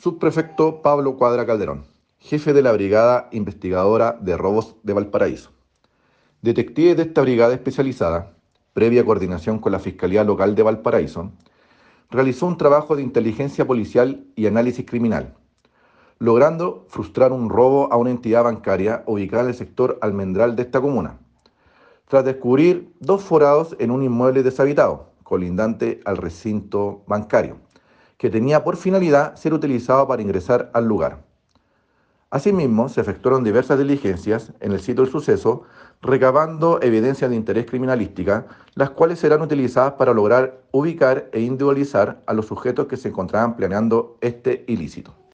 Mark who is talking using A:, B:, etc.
A: Subprefecto Pablo Cuadra Calderón, jefe de la Brigada Investigadora de Robos de Valparaíso. Detectives de esta brigada especializada, previa coordinación con la Fiscalía Local de Valparaíso, realizó un trabajo de inteligencia policial y análisis criminal, logrando frustrar un robo a una entidad bancaria ubicada en el sector almendral de esta comuna, tras descubrir dos forados en un inmueble deshabitado, colindante al recinto bancario que tenía por finalidad ser utilizado para ingresar al lugar. Asimismo, se efectuaron diversas diligencias en el sitio del suceso, recabando evidencias de interés criminalística, las cuales serán utilizadas para lograr ubicar e individualizar a los sujetos que se encontraban planeando este ilícito.